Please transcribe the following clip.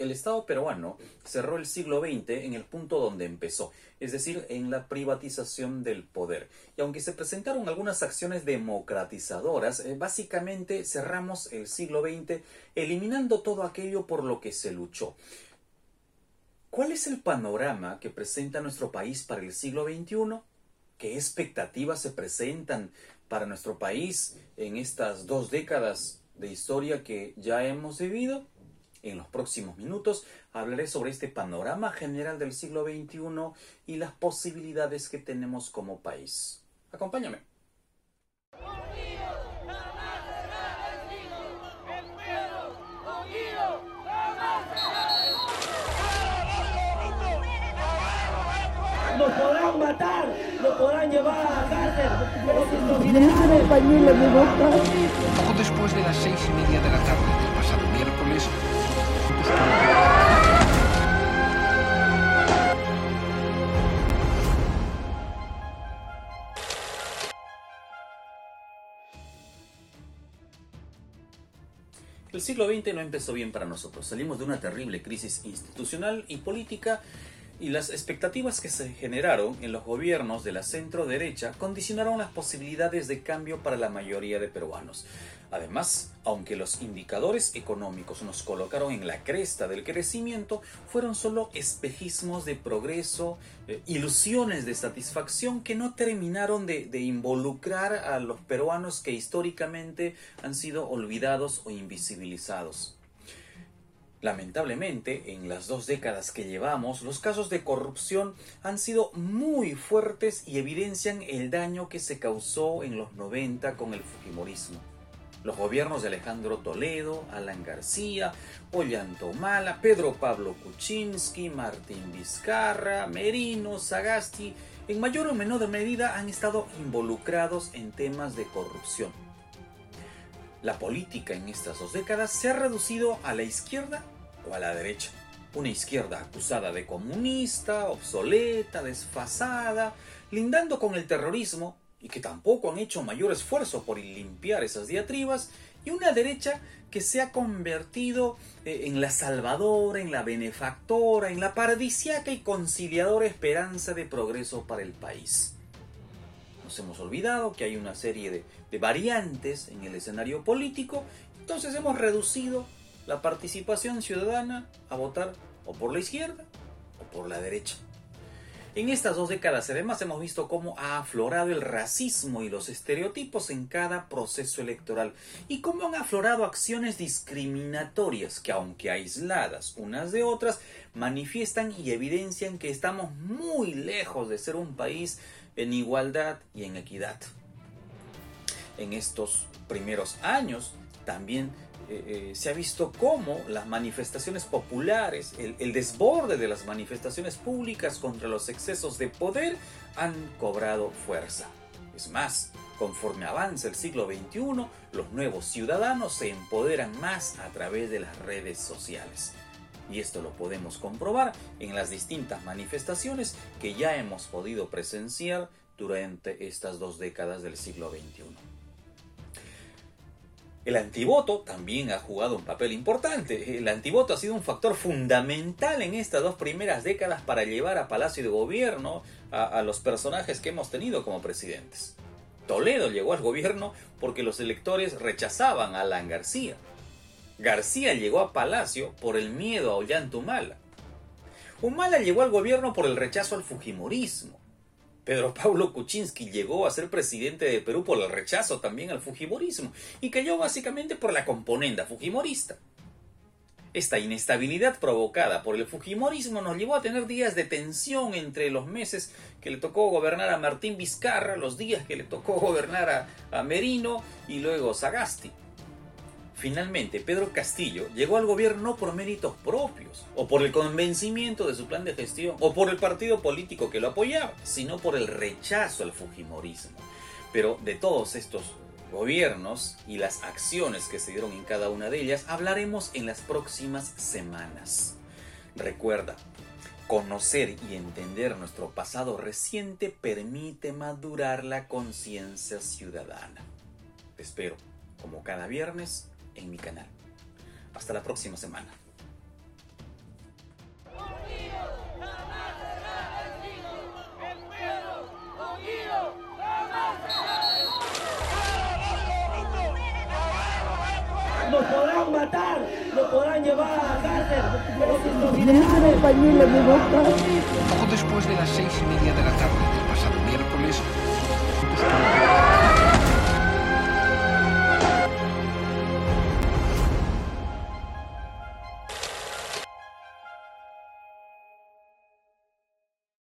el Estado peruano cerró el siglo XX en el punto donde empezó, es decir, en la privatización del poder. Y aunque se presentaron algunas acciones democratizadoras, eh, básicamente cerramos el siglo XX eliminando todo aquello por lo que se luchó. ¿Cuál es el panorama que presenta nuestro país para el siglo XXI? ¿Qué expectativas se presentan para nuestro país en estas dos décadas de historia que ya hemos vivido? En los próximos minutos hablaré sobre este panorama general del siglo XXI y las posibilidades que tenemos como país. Acompáñame. Nos podrán matar, nos podrán llevar a la cárcel. Poco después de las seis y media de la tarde El siglo XX no empezó bien para nosotros. Salimos de una terrible crisis institucional y política y las expectativas que se generaron en los gobiernos de la centro derecha condicionaron las posibilidades de cambio para la mayoría de peruanos. Además, aunque los indicadores económicos nos colocaron en la cresta del crecimiento, fueron solo espejismos de progreso, eh, ilusiones de satisfacción que no terminaron de, de involucrar a los peruanos que históricamente han sido olvidados o invisibilizados. Lamentablemente, en las dos décadas que llevamos, los casos de corrupción han sido muy fuertes y evidencian el daño que se causó en los 90 con el Fujimorismo. Los gobiernos de Alejandro Toledo, Alan García, Ollanta Humala, Pedro Pablo Kuczynski, Martín Vizcarra, Merino, Sagasti, en mayor o menor medida han estado involucrados en temas de corrupción. La política en estas dos décadas se ha reducido a la izquierda o a la derecha. Una izquierda acusada de comunista, obsoleta, desfasada, lindando con el terrorismo y que tampoco han hecho mayor esfuerzo por limpiar esas diatribas, y una derecha que se ha convertido eh, en la salvadora, en la benefactora, en la paradisiaca y conciliadora esperanza de progreso para el país. Hemos olvidado que hay una serie de variantes en el escenario político, entonces hemos reducido la participación ciudadana a votar o por la izquierda o por la derecha. En estas dos décadas además hemos visto cómo ha aflorado el racismo y los estereotipos en cada proceso electoral y cómo han aflorado acciones discriminatorias que aunque aisladas unas de otras manifiestan y evidencian que estamos muy lejos de ser un país en igualdad y en equidad. En estos primeros años también eh, eh, se ha visto cómo las manifestaciones populares, el, el, desborde de las manifestaciones públicas contra los excesos de poder han cobrado fuerza. Es más, conforme avanza el siglo XXI, los nuevos ciudadanos se empoderan más a través de las redes sociales. Y esto lo podemos comprobar en las distintas manifestaciones que ya hemos podido presenciar durante estas dos décadas del siglo XXI. El antivoto también ha jugado un papel importante. El antivoto ha sido un factor fundamental en estas dos primeras décadas para llevar a Palacio de Gobierno a, los personajes que hemos tenido como presidentes. Toledo llegó al gobierno porque los electores rechazaban a Alan García. García llegó a Palacio por el miedo a Ollanta Humala. Humala llegó al gobierno por el rechazo al Fujimorismo. Pedro Pablo Kuczynski llegó a ser presidente de Perú por el rechazo también al Fujimorismo y cayó básicamente por la componenda Fujimorista. Esta inestabilidad provocada por el Fujimorismo nos llevó a tener días de tensión entre los meses que le tocó gobernar a Martín Vizcarra, los días que le tocó gobernar a, a Merino y luego Sagasti. Finalmente, Pedro Castillo llegó al gobierno no por méritos propios, o por el convencimiento de su plan de gestión, o por el partido político que lo apoyaba, sino por el rechazo al Fujimorismo. Pero de todos estos gobiernos y las acciones que se dieron en cada una de ellas, hablaremos en las próximas semanas. Recuerda, conocer y entender nuestro pasado reciente permite madurar la conciencia ciudadana. Espero, como cada viernes, en mi canal. Hasta la próxima semana. Nos podrán matar, nos podrán llevar a la cárcel. Poco después de las seis y media de la tarde del pasado miércoles,